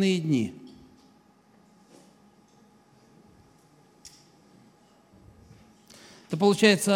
дни. Это получается